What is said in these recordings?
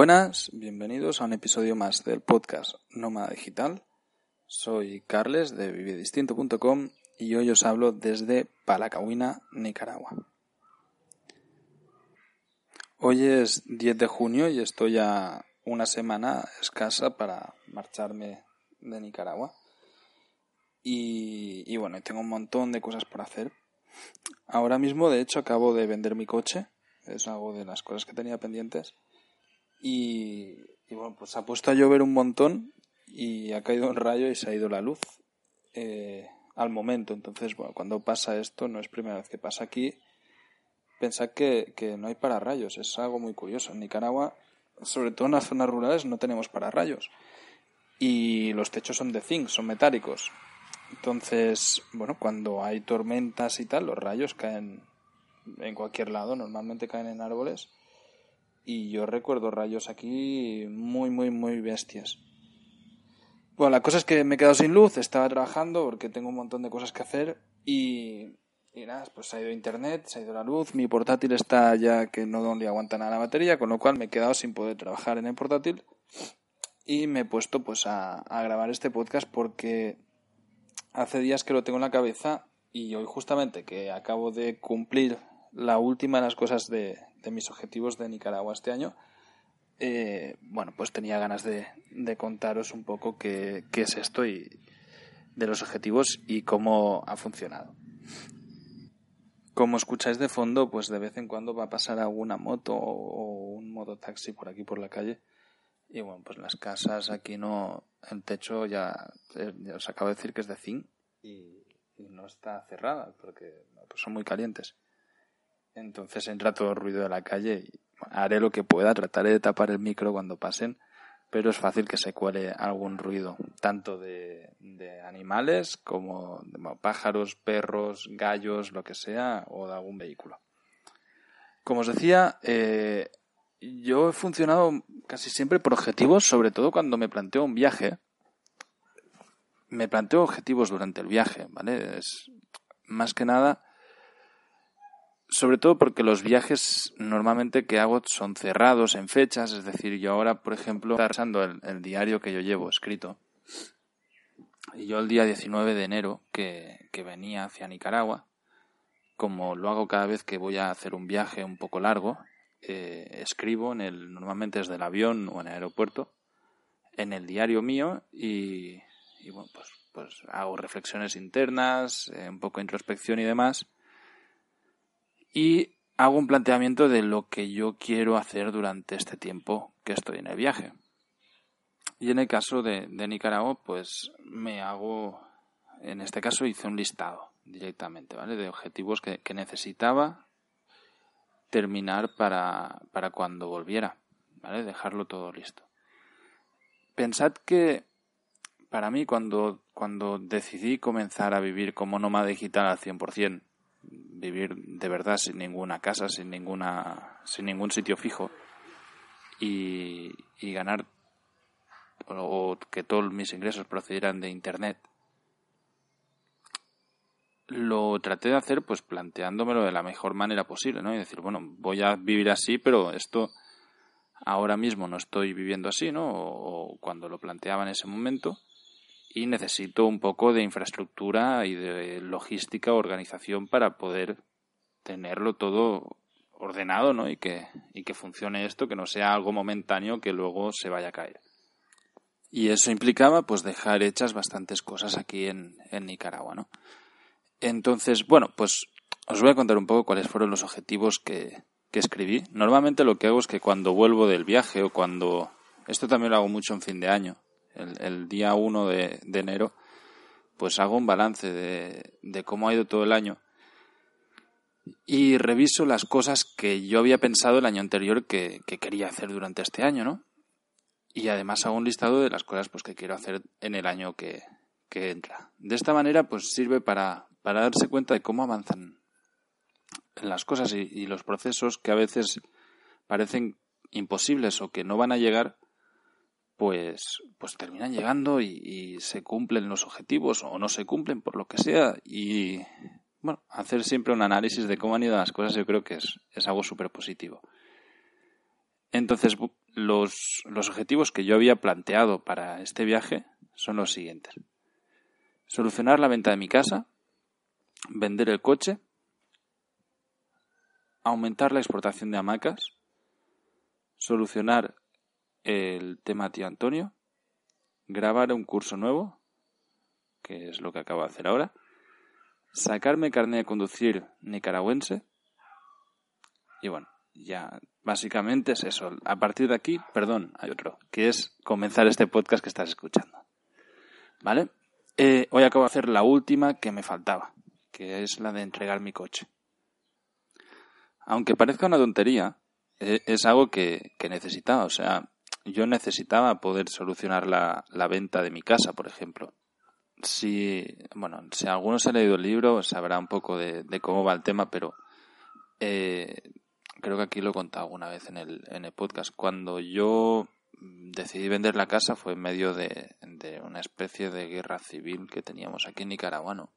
Buenas, bienvenidos a un episodio más del podcast Nómada Digital. Soy Carles de vividistinto.com y hoy os hablo desde Palacahuina, Nicaragua. Hoy es 10 de junio y estoy a una semana escasa para marcharme de Nicaragua. Y, y bueno, tengo un montón de cosas por hacer. Ahora mismo, de hecho, acabo de vender mi coche. Es algo de las cosas que tenía pendientes. Y, bueno, pues ha puesto a llover un montón y ha caído un rayo y se ha ido la luz eh, al momento. Entonces, bueno, cuando pasa esto, no es primera vez que pasa aquí. Pensad que, que no hay pararrayos, es algo muy curioso. En Nicaragua, sobre todo en las zonas rurales, no tenemos pararrayos. Y los techos son de zinc, son metálicos. Entonces, bueno, cuando hay tormentas y tal, los rayos caen en cualquier lado, normalmente caen en árboles. Y yo recuerdo rayos aquí muy, muy, muy bestias. Bueno, la cosa es que me he quedado sin luz, estaba trabajando porque tengo un montón de cosas que hacer y, y nada, pues se ha ido internet, se ha ido la luz, mi portátil está ya que no le aguanta nada la batería, con lo cual me he quedado sin poder trabajar en el portátil y me he puesto pues a, a grabar este podcast porque hace días que lo tengo en la cabeza y hoy justamente que acabo de cumplir la última de las cosas de, mis objetivos de Nicaragua este año, eh, bueno, pues tenía ganas de, contaros un poco qué, es esto y de los objetivos y cómo ha funcionado. Como escucháis de fondo, pues de vez en cuando va a pasar alguna moto o un mototaxi por aquí por la calle. Y bueno, pues las casas aquí no, el techo ya, ya os acabo de decir que es de zinc y, no está cerrada porque pues son muy calientes. Entonces entra todo el ruido de la calle y haré lo que pueda, trataré de tapar el micro cuando pasen, pero es fácil que se cuele algún ruido, tanto de, animales como de pájaros, perros, gallos, lo que sea, o de algún vehículo. Como os decía, eh, yo he funcionado casi siempre por objetivos, sobre todo cuando me planteo un viaje. Me planteo objetivos durante el viaje, ¿vale? Es más que nada sobre todo porque los viajes normalmente que hago son cerrados en fechas, es decir, yo ahora, por ejemplo, pasando el, diario que yo llevo escrito. Y yo el día 19 de enero, que, que venía hacia Nicaragua, como lo hago cada vez que voy a hacer un viaje un poco largo, eh, escribo en el, normalmente desde el avión o en el aeropuerto, en el diario mío y, y bueno, pues, pues hago reflexiones internas, eh, un poco de introspección y demás y hago un planteamiento de lo que yo quiero hacer durante este tiempo que estoy en el viaje. Y en el caso de, Nicaragua, pues me hago, en este caso hice un listado directamente, ¿vale? De objetivos que, necesitaba terminar para, para cuando volviera, ¿vale? Dejarlo todo listo. Pensad que para mí cuando, cuando decidí comenzar a vivir como nómada digital al 100%, vivir de verdad sin ninguna casa, sin ninguna, sin ningún sitio fijo y, ganar o, que todos mis ingresos procedieran de internet. Lo traté de hacer pues planteándomelo de la mejor manera posible, ¿no? Y decir, bueno, voy a vivir así, pero esto ahora mismo no estoy viviendo así, ¿no? o cuando lo planteaba en ese momento y necesito un poco de infraestructura y de logística, organización para poder tenerlo todo ordenado, ¿no? Y que, y que funcione esto, que no sea algo momentáneo que luego se vaya a caer. Y eso implicaba, pues, dejar hechas bastantes cosas aquí en, en Nicaragua, ¿no? Entonces, bueno, pues os voy a contar un poco cuáles fueron los objetivos que, que escribí. Normalmente lo que hago es que cuando vuelvo del viaje o cuando... Esto también lo hago mucho en fin de año el, día 1 de, enero, pues hago un balance de, cómo ha ido todo el año y reviso las cosas que yo había pensado el año anterior que, quería hacer durante este año, ¿no? Y además hago un listado de las cosas pues, que quiero hacer en el año que, entra. De esta manera, pues sirve para, para darse cuenta de cómo avanzan las cosas y, los procesos que a veces parecen imposibles o que no van a llegar, pues, pues terminan llegando y, se cumplen los objetivos o no se cumplen por lo que sea. Y bueno, hacer siempre un análisis de cómo han ido las cosas yo creo que es, algo súper positivo. Entonces, los, los objetivos que yo había planteado para este viaje son los siguientes. Solucionar la venta de mi casa, vender el coche, aumentar la exportación de hamacas, solucionar el tema tío Antonio, grabar un curso nuevo, que es lo que acabo de hacer ahora, sacarme carnet de conducir nicaragüense y bueno, ya básicamente es eso. A partir de aquí, perdón, hay otro, que es comenzar este podcast que estás escuchando. ¿Vale? Eh, hoy acabo de hacer la última que me faltaba, que es la de entregar mi coche. Aunque parezca una tontería, e, es algo que, que necesitaba. O sea, yo necesitaba poder solucionar la, la venta de mi casa, por ejemplo. Si, bueno, si ha leído el libro, sabrá un poco de, cómo va el tema, pero eh, creo que aquí lo he contado alguna vez en el, en el podcast. Cuando yo decidí vender la casa fue en medio de, de una especie de guerra civil que teníamos aquí en Nicaragua, ¿no?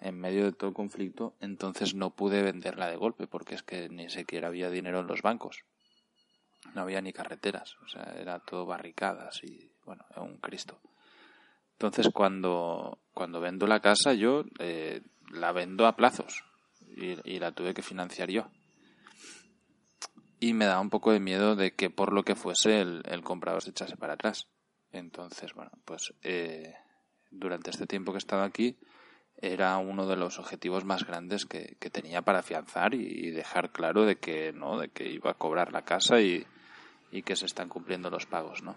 En medio de todo el conflicto, entonces no pude venderla de golpe porque es que ni siquiera había dinero en los bancos. No había ni carreteras, o sea, era todo barricadas y, bueno, un Cristo. Entonces, cuando, cuando vendo la casa, yo eh, la vendo a plazos y, la tuve que financiar yo. Y me daba un poco de miedo de que por lo que fuese el, el comprador se echase para atrás. Entonces, bueno, pues eh, durante este tiempo que he estado aquí era uno de los objetivos más grandes que, que tenía para afianzar y, dejar claro de que no, de que iba a cobrar la casa y, y que se están cumpliendo los pagos, ¿no?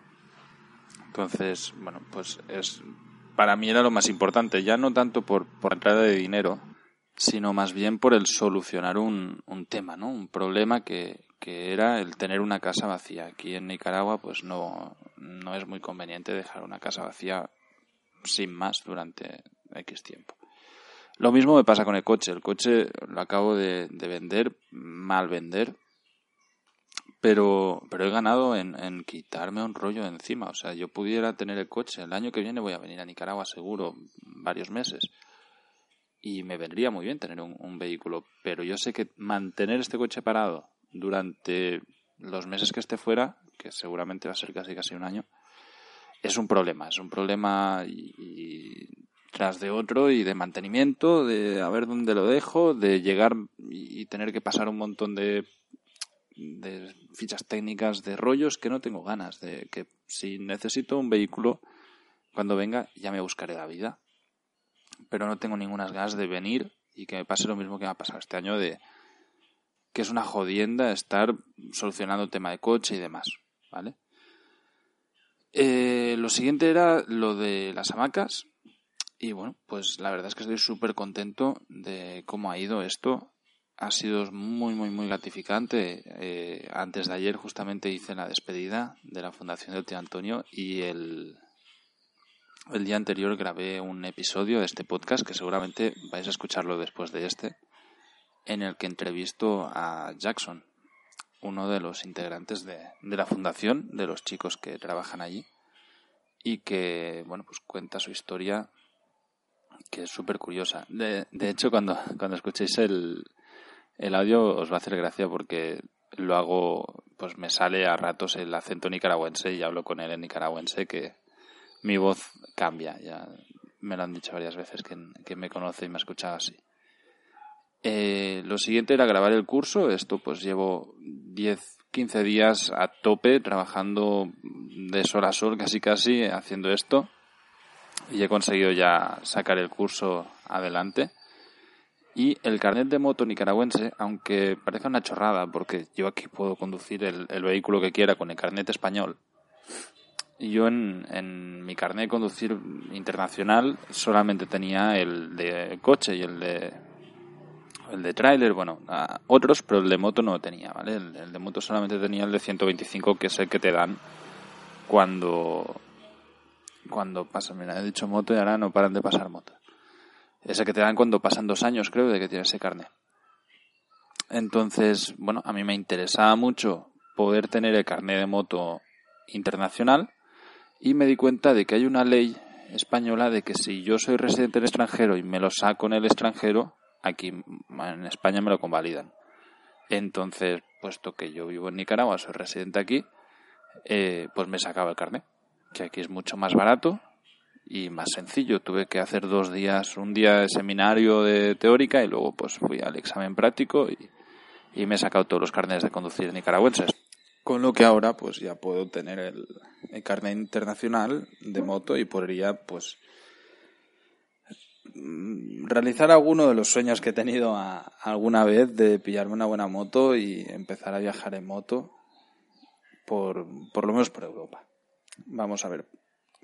Entonces, bueno, pues es para mí era lo más importante, ya no tanto por, por entrada de dinero, sino más bien por el solucionar un, un tema, ¿no? Un problema que, que era el tener una casa vacía. Aquí en Nicaragua, pues no, no es muy conveniente dejar una casa vacía sin más durante X tiempo. Lo mismo me pasa con el coche. El coche lo acabo de, de vender, mal vender, pero, pero he ganado en, quitarme un rollo encima. O sea, yo pudiera tener el coche. El año que viene voy a venir a Nicaragua seguro, varios meses. Y me vendría muy bien tener un, un vehículo. Pero yo sé que mantener este coche parado durante los meses que esté fuera, que seguramente va a ser casi casi un año, es un problema. Es un problema y, tras de otro y de mantenimiento, de a ver dónde lo dejo, de llegar y tener que pasar un montón de de fichas técnicas, de rollos que no tengo ganas, de que si necesito un vehículo, cuando venga ya me buscaré la vida. Pero no tengo ninguna ganas de venir y que me pase lo mismo que me ha pasado este año de que es una jodienda estar solucionando tema de coche y demás, ¿vale? Eh, lo siguiente era lo de las hamacas y bueno, pues la verdad es que estoy súper contento de cómo ha ido esto ha sido muy, muy, muy gratificante. Eh, antes de ayer justamente hice la despedida de la Fundación del Tío Antonio y el, el día anterior grabé un episodio de este podcast que seguramente vais a escucharlo después de este, en el que entrevisto a Jackson, uno de los integrantes de, de la fundación, de los chicos que trabajan allí, y que, bueno, pues cuenta su historia que es súper curiosa. De, de hecho, cuando, cuando escuchéis el, el audio os va a hacer gracia porque lo hago, pues me sale a ratos el acento nicaragüense y hablo con él en nicaragüense que mi voz cambia. Ya me lo han dicho varias veces que, me conoce y me ha escuchado así. Eh, lo siguiente era grabar el curso. Esto pues llevo 10, 15 días a tope trabajando de sol a sol casi casi haciendo esto. Y he conseguido ya sacar el curso adelante. Y el carnet de moto nicaragüense, aunque parezca una chorrada, porque yo aquí puedo conducir el, vehículo que quiera con el carnet español, yo en, en, mi carnet de conducir internacional solamente tenía el de coche y el de el de tráiler, bueno, otros, pero el de moto no tenía, ¿vale? El, el, de moto solamente tenía el de 125, que es el que te dan cuando cuando pasan. Mira, he dicho moto y ahora no paran de pasar motos. Ese que te dan cuando pasan dos años, creo, de que tienes ese carnet. Entonces, bueno, a mí me interesaba mucho poder tener el carnet de moto internacional y me di cuenta de que hay una ley española de que si yo soy residente en el extranjero y me lo saco en el extranjero, aquí en España me lo convalidan. Entonces, puesto que yo vivo en Nicaragua, soy residente aquí, eh, pues me sacaba el carnet, que aquí es mucho más barato y más sencillo. Tuve que hacer dos días, un día de seminario de teórica y luego pues fui al examen práctico y, y me he sacado todos los carnets de conducir nicaragüenses. Con lo que ahora pues ya puedo tener el, carnet internacional de moto y podría pues mm, realizar alguno de los sueños que he tenido alguna vez de pillarme una buena moto y empezar a viajar en moto por, por lo menos por Europa. Vamos a ver,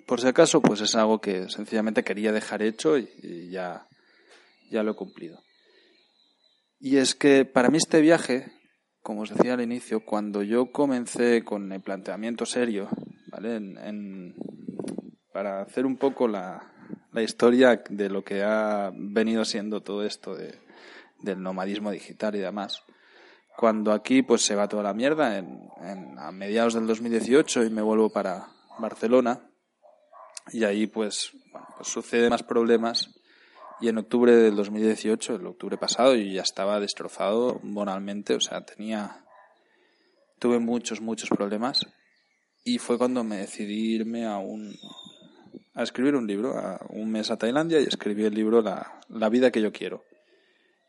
por si acaso, pues es algo que sencillamente quería dejar hecho y, ya, ya lo he cumplido. Y es que para mí este viaje, como os decía al inicio, cuando yo comencé con el planteamiento serio, ¿vale? En, para hacer un poco la, la, historia de lo que ha venido siendo todo esto de, del nomadismo digital y demás. Cuando aquí pues se va toda la mierda en, en, a mediados del 2018 y me vuelvo para Barcelona, y ahí pues, bueno, pues sucede más problemas y en octubre del 2018, el octubre pasado, yo ya estaba destrozado moralmente, o sea, tenía, tuve muchos, muchos problemas y fue cuando me decidí irme a un, a escribir un libro, a un mes a Tailandia y escribí el libro La, la vida que yo quiero.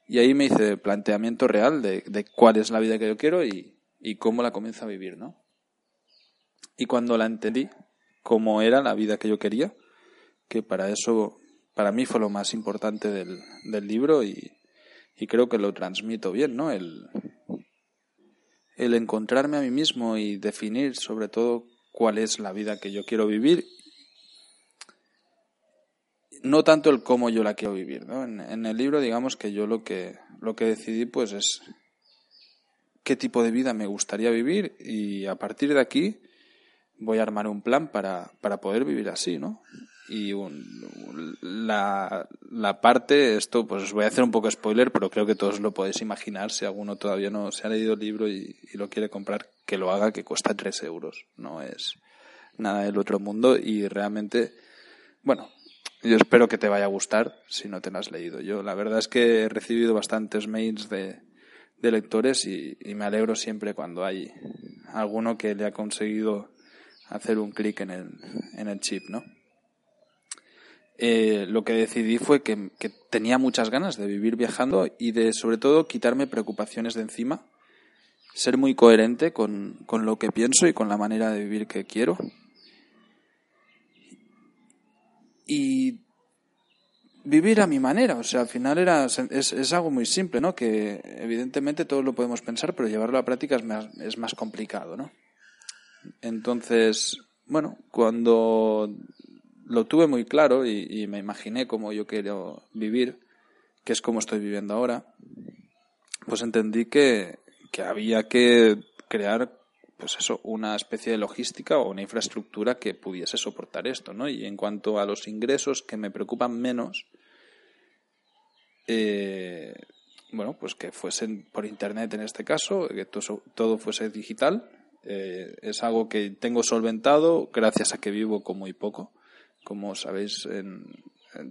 Y ahí me hice planteamiento real de, de cuál es la vida que yo quiero y, y cómo la comienzo a vivir, ¿no? Y cuando la entendí, cómo era la vida que yo quería, que para eso, para mí fue lo más importante del, del libro y, y, creo que lo transmito bien, ¿no? El, el encontrarme a mí mismo y definir sobre todo cuál es la vida que yo quiero vivir no tanto el cómo yo la quiero vivir, ¿no? En, en, el libro, digamos que yo lo que, lo que decidí, pues, es qué tipo de vida me gustaría vivir y a partir de aquí voy a armar un plan para, para poder vivir así, ¿no? Y un, la, la parte, esto pues os voy a hacer un poco spoiler, pero creo que todos lo podéis imaginar si alguno todavía no se ha leído el libro y, lo quiere comprar, que lo haga, que cuesta tres euros, no es nada del otro mundo y realmente, bueno, yo espero que te vaya a gustar si no te lo has leído. Yo la verdad es que he recibido bastantes mails de, de lectores y me alegro siempre cuando hay alguno que le ha conseguido hacer un clic en el, en el chip, ¿no? Eh, lo que decidí fue que, que, tenía muchas ganas de vivir viajando y de, sobre todo, quitarme preocupaciones de encima, ser muy coherente con, con lo que pienso y con la manera de vivir que quiero. Y vivir a mi manera, o sea, al final era, es, es, algo muy simple, ¿no? Que evidentemente todos lo podemos pensar, pero llevarlo a práctica es más, es más complicado, ¿no? Entonces, bueno, cuando lo tuve muy claro y, me imaginé cómo yo quiero vivir, que es como estoy viviendo ahora, pues entendí que, que había que crear pues eso, una especie de logística o una infraestructura que pudiese soportar esto, ¿no? Y en cuanto a los ingresos que me preocupan menos, eh, bueno, pues que fuesen por internet en este caso, que todo, todo fuese digital, eh, es algo que tengo solventado gracias a que vivo con muy poco, como sabéis en,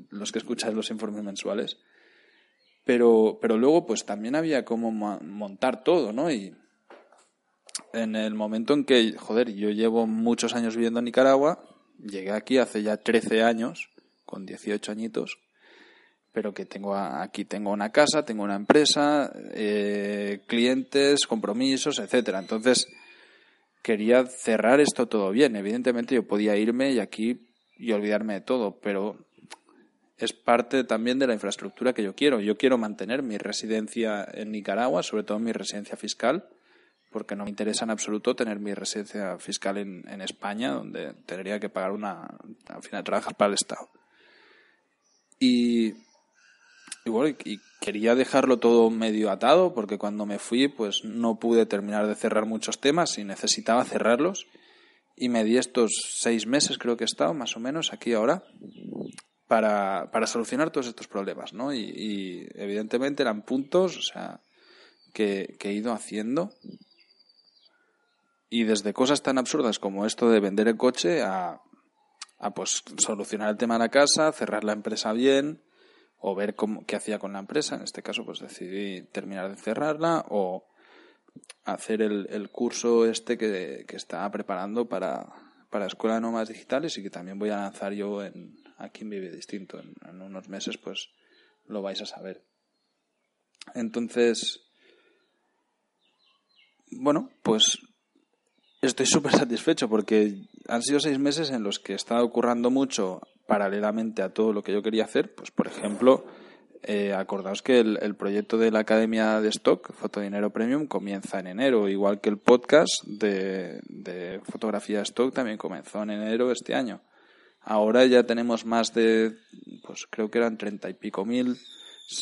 los que escucháis los informes mensuales. Pero, pero luego pues también había como montar todo, ¿no? Y en el momento en que, joder, yo llevo muchos años viviendo en Nicaragua, llegué aquí hace ya 13 años, con 18 añitos, pero que tengo aquí tengo una casa, tengo una empresa, eh, clientes, compromisos, etcétera. Entonces, quería cerrar esto todo bien. Evidentemente yo podía irme y aquí y olvidarme de todo, pero es parte también de la infraestructura que yo quiero. Yo quiero mantener mi residencia en Nicaragua, sobre todo mi residencia fiscal, porque no me interesa en absoluto tener mi residencia fiscal en, España, donde tendría que pagar una, al final trabajar para el Estado. Y y bueno, y quería dejarlo todo medio atado porque cuando me fui pues no pude terminar de cerrar muchos temas y necesitaba cerrarlos. Y me di estos seis meses, creo que he estado más o menos aquí ahora, para, para solucionar todos estos problemas, ¿no? Y, y evidentemente eran puntos, o sea, que, que he ido haciendo. Y desde cosas tan absurdas como esto de vender el coche a, a pues solucionar el tema de la casa, cerrar la empresa bien, o ver cómo, qué hacía con la empresa. En este caso, pues decidí terminar de cerrarla o hacer el, el curso este que, que estaba preparando para, para Escuela de Nómadas Digitales y que también voy a lanzar yo en, aquí en Vive Distinto. En, unos meses pues lo vais a saber. Entonces, bueno, pues estoy súper satisfecho porque han sido seis meses en los que he estado mucho paralelamente a todo lo que yo quería hacer. Pues, por ejemplo, eh, acordaos que el, proyecto de la Academia de Stock, Fotodinero Premium, comienza en enero, igual que el podcast de, de fotografía Stock también comenzó en enero este año. Ahora ya tenemos más de, pues creo que eran treinta y pico mil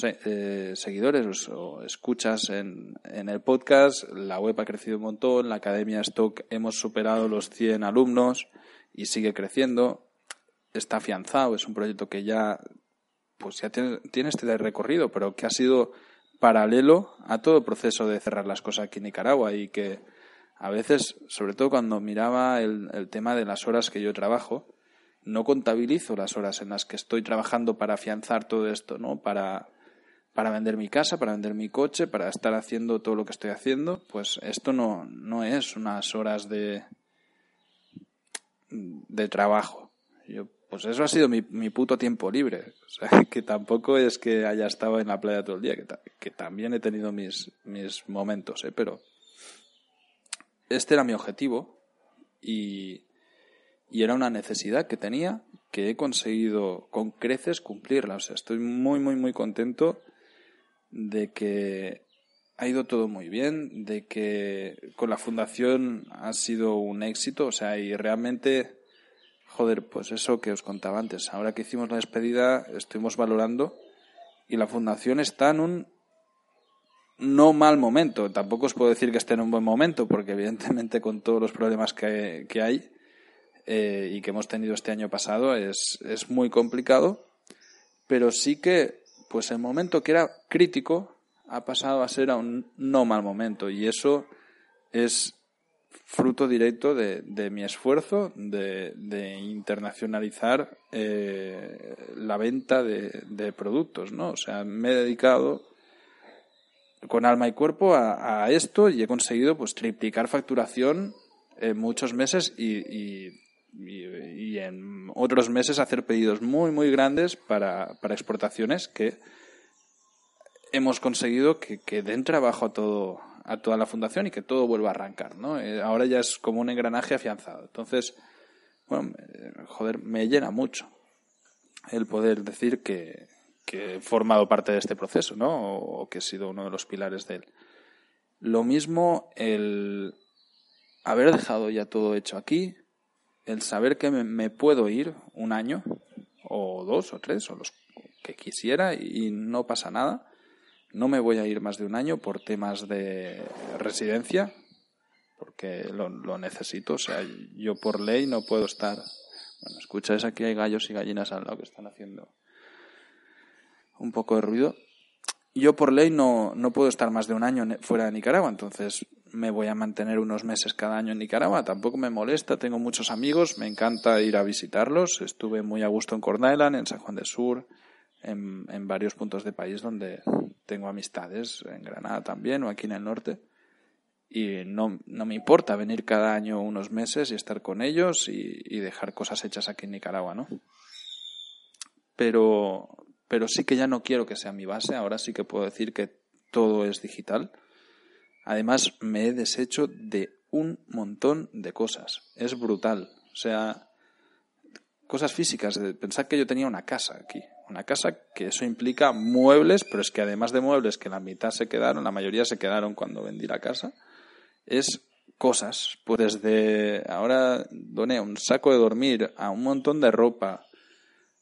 eh, seguidores o escuchas en, en, el podcast. La web ha crecido un montón, la Academia Stock hemos superado los 100 alumnos y sigue creciendo. Está afianzado, es un proyecto que ya pues ya tiene, tiene este recorrido, pero que ha sido paralelo a todo el proceso de cerrar las cosas aquí en Nicaragua y que a veces, sobre todo cuando miraba el, el tema de las horas que yo trabajo, no contabilizo las horas en las que estoy trabajando para afianzar todo esto, ¿no? Para, para vender mi casa, para vender mi coche, para estar haciendo todo lo que estoy haciendo, pues esto no, no es unas horas de, de trabajo. Yo, pues eso ha sido mi, puto tiempo libre. O sea, que tampoco es que haya estado en la playa todo el día, que, que también he tenido mis, mis momentos, ¿eh? Pero este era mi objetivo y, y era una necesidad que tenía que he conseguido con creces cumplirla. O sea, estoy muy, muy, muy contento de que ha ido todo muy bien, de que con la fundación ha sido un éxito, o sea, y realmente, joder, pues eso que os contaba antes, ahora que hicimos la despedida, estuvimos valorando y la fundación está en un no mal momento. Tampoco os puedo decir que esté en un buen momento, porque evidentemente con todos los problemas que, que hay, eh, y que hemos tenido este año pasado es, es muy complicado, pero sí que pues el momento que era crítico ha pasado a ser a un no mal momento y eso es fruto directo de, de mi esfuerzo de, internacionalizar eh, la venta de, productos, ¿no? O sea, me he dedicado con alma y cuerpo a, a esto y he conseguido pues triplicar facturación en muchos meses y, y y, en otros meses hacer pedidos muy, muy grandes para, para exportaciones que hemos conseguido que, que, den trabajo a todo a toda la fundación y que todo vuelva a arrancar, ¿no? Eh, ahora ya es como un engranaje afianzado. Entonces, bueno, joder, me llena mucho el poder decir que, que he formado parte de este proceso, ¿no? O que he sido uno de los pilares de él. Lo mismo el haber dejado ya todo hecho aquí, el saber que me, puedo ir un año, o dos, o tres, o los que quisiera, y no pasa nada. No me voy a ir más de un año por temas de residencia, porque lo, necesito. O sea, yo por ley no puedo estar. Bueno, escucháis aquí hay gallos y gallinas al lado que están haciendo un poco de ruido. Yo por ley no, no puedo estar más de un año fuera de Nicaragua, entonces me voy a mantener unos meses cada año en Nicaragua. Tampoco me molesta, tengo muchos amigos, me encanta ir a visitarlos. Estuve muy a gusto en Corn Island, en San Juan del Sur, en, en varios puntos del país donde tengo amistades, en Granada también o aquí en el norte. Y no, no me importa venir cada año unos meses y estar con ellos y, dejar cosas hechas aquí en Nicaragua, ¿no? Pero, pero sí que ya no quiero que sea mi base, ahora sí que puedo decir que todo es digital Además, me he deshecho de un montón de cosas. Es brutal. O sea, cosas físicas. Pensar que yo tenía una casa aquí. Una casa que eso implica muebles, pero es que además de muebles, que la mitad se quedaron, la mayoría se quedaron cuando vendí la casa, es cosas. Pues desde ahora doné un saco de dormir a un montón de ropa,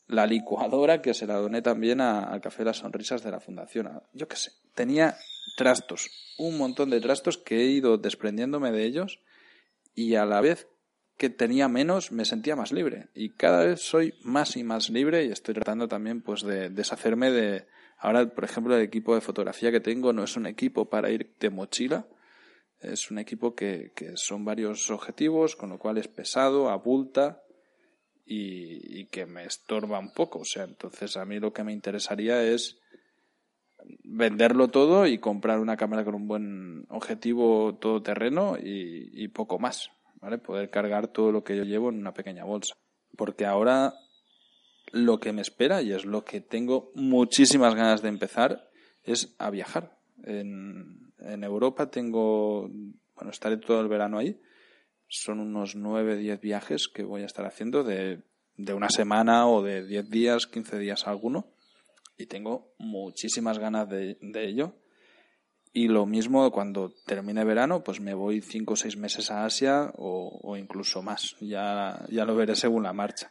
la licuadora que se la doné también a, Café Las Sonrisas de la Fundación. yo qué sé, tenía trastos, un montón de trastos que he ido desprendiéndome de ellos y a la vez que tenía menos me sentía más libre. Y cada vez soy más y más libre y estoy tratando también pues de deshacerme de ahora por ejemplo el equipo de fotografía que tengo no es un equipo para ir de mochila es un equipo que, que son varios objetivos con lo cual es pesado abulta y, que me estorba un poco. O sea entonces a mí lo que me interesaría es venderlo todo y comprar una cámara con un buen objetivo todoterreno y, y poco más, ¿vale? Poder cargar todo lo que yo llevo en una pequeña bolsa. Porque ahora lo que me espera, y es lo que tengo muchísimas ganas de empezar, es a viajar. En, en Europa tengo, bueno, estaré todo el verano ahí. Son unos 9, 10 viajes que voy a estar haciendo de, de una semana o de 10 días, 15 días alguno. Y tengo muchísimas ganas de, de ello. Y lo mismo cuando termine verano, pues me voy 5 o 6 meses a Asia o, o incluso más. Ya, ya lo veré según la marcha.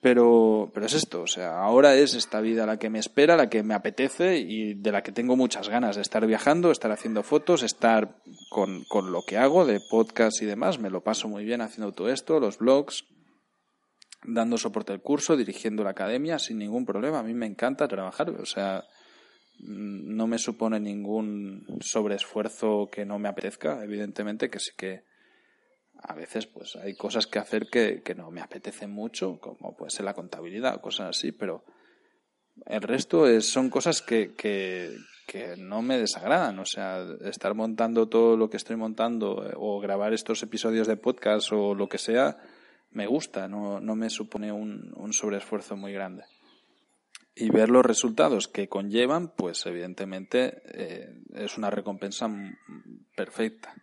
Pero, pero es esto, o sea, ahora es esta vida la que me espera, la que me apetece y de la que tengo muchas ganas de estar viajando, estar haciendo fotos, estar con, con lo que hago de podcast y demás. Me lo paso muy bien haciendo todo esto, los blogs, dando soporte al curso, dirigiendo la academia sin ningún problema. A mí me encanta trabajar, o sea, no me supone ningún sobreesfuerzo que no me apetezca, evidentemente que sí que a veces pues hay cosas que hacer que, que no me apetecen mucho, como puede ser la contabilidad o cosas así, pero el resto es, son cosas que, que, que no me desagradan. O sea, estar montando todo lo que estoy montando eh, o grabar estos episodios de podcast o lo que sea, me gusta, no, no me supone un, un sobreesfuerzo muy grande. Y ver los resultados que conllevan, pues evidentemente eh, es una recompensa perfecta.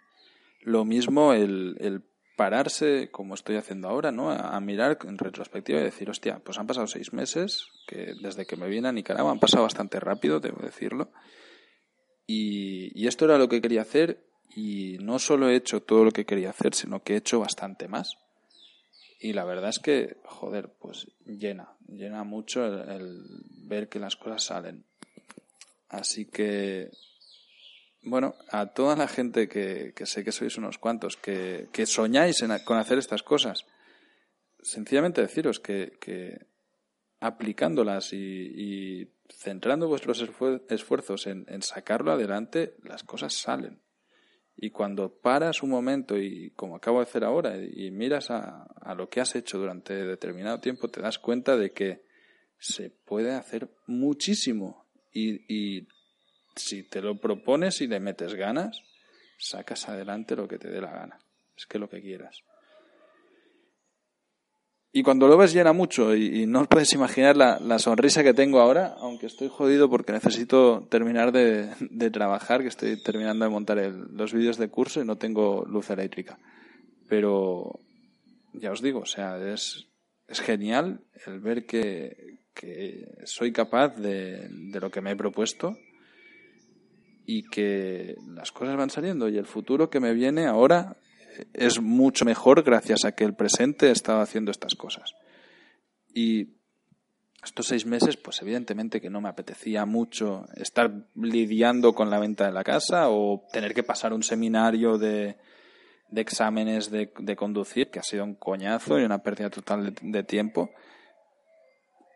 Lo mismo el, el pararse, como estoy haciendo ahora, ¿no? A, a, mirar en retrospectiva y decir, hostia, pues han pasado seis meses, que desde que me vine a Nicaragua han pasado bastante rápido, debo decirlo. Y, y, esto era lo que quería hacer y no solo he hecho todo lo que quería hacer, sino que he hecho bastante más. Y la verdad es que, joder, pues llena, llena mucho el, ver que las cosas salen. Así que bueno, a toda la gente que, que sé que sois unos cuantos, que, que soñáis en, con hacer estas cosas, sencillamente deciros que, que aplicándolas y, y, centrando vuestros esfuerzos en, en, sacarlo adelante, las cosas salen. Y cuando paras un momento y, como acabo de hacer ahora, y miras a, a lo que has hecho durante determinado tiempo, te das cuenta de que se puede hacer muchísimo y, y si te lo propones y le metes ganas, sacas adelante lo que te dé la gana. Es que lo que quieras. Y cuando lo ves llena mucho y, no puedes imaginar la, la, sonrisa que tengo ahora, aunque estoy jodido porque necesito terminar de, de trabajar, que estoy terminando de montar el, los vídeos de curso y no tengo luz eléctrica. Pero ya os digo, o sea, es, es genial el ver que, que soy capaz de, de lo que me he propuesto y que las cosas van saliendo y el futuro que me viene ahora es mucho mejor gracias a que el presente estaba haciendo estas cosas. Y estos seis meses, pues evidentemente que no me apetecía mucho estar lidiando con la venta de la casa o tener que pasar un seminario de, de exámenes de, de, conducir, que ha sido un coñazo y una pérdida total de, tiempo.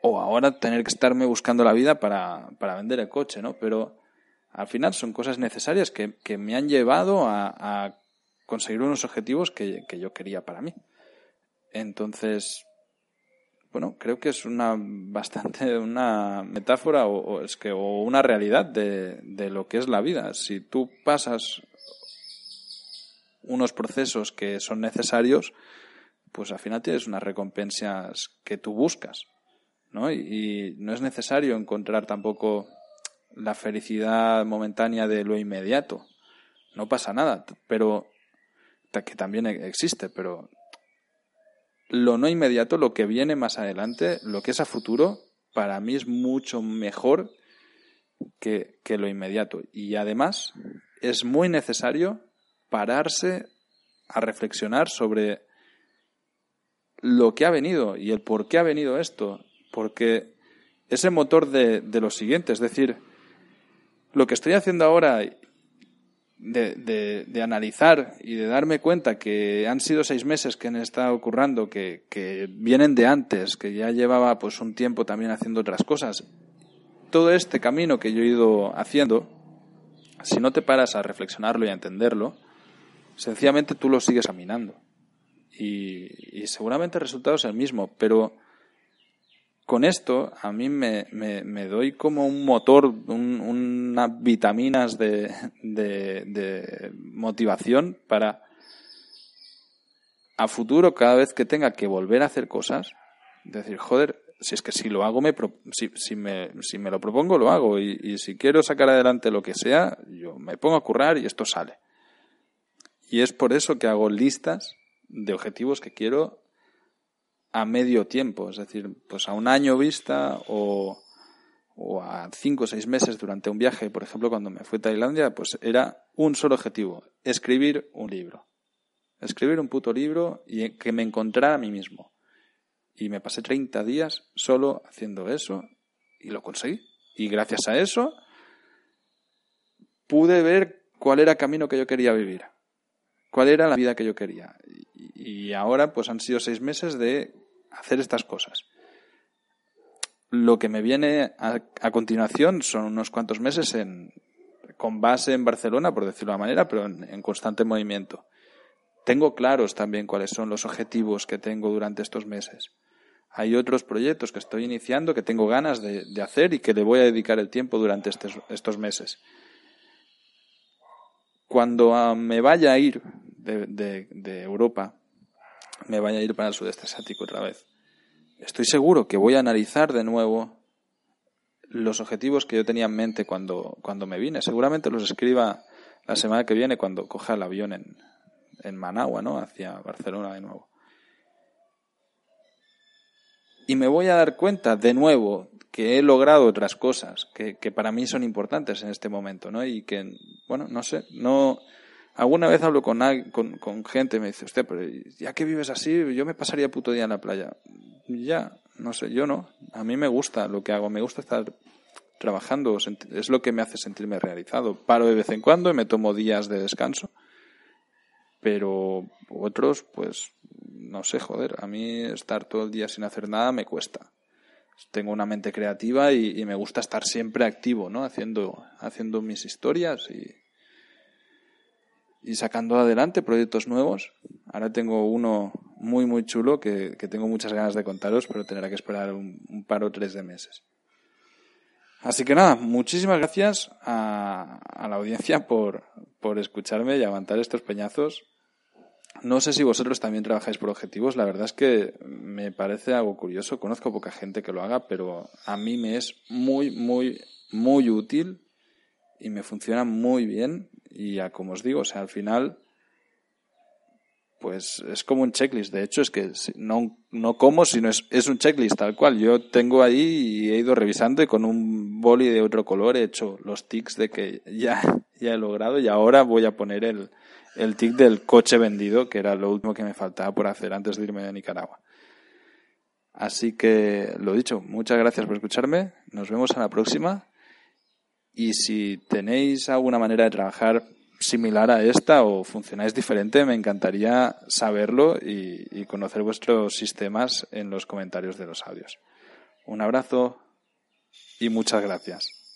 O ahora tener que estarme buscando la vida para, para vender el coche, ¿no? Pero al final son cosas necesarias que, que me han llevado a conseguir unos objetivos que, que, yo quería para mí. Entonces, bueno, creo que es una bastante una metáfora o, es que o una realidad de, de, lo que es la vida. Si tú pasas unos procesos que son necesarios, pues al final tienes unas recompensas que tú buscas, ¿no? Y, y no es necesario encontrar tampoco la felicidad momentánea de lo inmediato. No pasa nada, pero que también existe, pero lo no inmediato, lo que viene más adelante, lo que es a futuro, para mí es mucho mejor que, que lo inmediato. Y además es muy necesario pararse a reflexionar sobre lo que ha venido y el por qué ha venido esto, porque es el motor de, de lo siguiente, es decir, lo que estoy haciendo ahora de, de, analizar y de darme cuenta que han sido seis meses que han estado ocurriendo, que, que, vienen de antes, que ya llevaba pues un tiempo también haciendo otras cosas. Todo este camino que yo he ido haciendo, si no te paras a reflexionarlo y a entenderlo, sencillamente tú lo sigues caminando. Y, y seguramente el resultado es el mismo, pero con esto a mí me, me, doy como un motor, unas vitaminas de, de, motivación para a futuro cada vez que tenga que volver a hacer cosas, decir, joder, si es que si lo hago, me si, si, me, si me lo propongo, lo hago. Y, y si quiero sacar adelante lo que sea, yo me pongo a currar y esto sale. Y es por eso que hago listas de objetivos que quiero a medio tiempo, es decir, pues a un año vista o, o a cinco o seis meses durante un viaje, por ejemplo, cuando me fui a Tailandia, pues era un solo objetivo, escribir un libro. Escribir un puto libro y que me encontrara a mí mismo. Y me pasé 30 días solo haciendo eso y lo conseguí. Y gracias a eso pude ver cuál era el camino que yo quería vivir, cuál era la vida que yo quería. Y ahora pues han sido seis meses de hacer estas cosas. Lo que me viene a, continuación son unos cuantos meses en, con base en Barcelona, por decirlo de una manera, pero en, constante movimiento. Tengo claros también cuáles son los objetivos que tengo durante estos meses. Hay otros proyectos que estoy iniciando que tengo ganas de, hacer y que le voy a dedicar el tiempo durante estos meses. Cuando ah, me vaya a ir de Europa, me vaya a ir para el sudeste asiático otra vez. Estoy seguro que voy a analizar de nuevo los objetivos que yo tenía en mente cuando, cuando me vine. Seguramente los escriba la semana que viene cuando coja el avión en, en Managua, ¿no? Hacia Barcelona de nuevo. Y me voy a dar cuenta de nuevo que he logrado otras cosas que, que para mí son importantes en este momento, ¿no? Y que, bueno, no sé, no, Alguna vez hablo con, con, con gente y me dice, usted, pero ya que vives así, yo me pasaría puto día en la playa. Ya, no sé, yo no. A mí me gusta lo que hago, me gusta estar trabajando, es lo que me hace sentirme realizado. Paro de vez en cuando y me tomo días de descanso. Pero otros, pues, no sé, joder, a mí estar todo el día sin hacer nada me cuesta. Tengo una mente creativa y, y me gusta estar siempre activo, ¿no? Haciendo, haciendo mis historias y, y sacando adelante proyectos nuevos. Ahora tengo uno muy, muy chulo que, tengo muchas ganas de contaros, pero tendrá que esperar un, par o tres de meses. Así que nada, muchísimas gracias a, a, la audiencia por, por escucharme y aguantar estos peñazos. No sé si vosotros también trabajáis por objetivos. La verdad es que me parece algo curioso. Conozco poca gente que lo haga, pero a mí me es muy, muy, muy útil y me funciona muy bien y ya como os digo, o sea, al final pues es como un checklist. De hecho, es que no, no como, sino es, es un checklist tal cual. Yo tengo ahí y he ido revisando y con un boli de otro color he hecho los tics de que ya, ya he logrado y ahora voy a poner el, el tic del coche vendido, que era lo último que me faltaba por hacer antes de irme a Nicaragua. Así que, lo dicho, muchas gracias por escucharme. Nos vemos a la próxima y si tenéis alguna manera de trabajar similar a esta o funcionáis diferente, me encantaría saberlo y, conocer vuestros sistemas en los comentarios de los audios. Un abrazo y muchas gracias.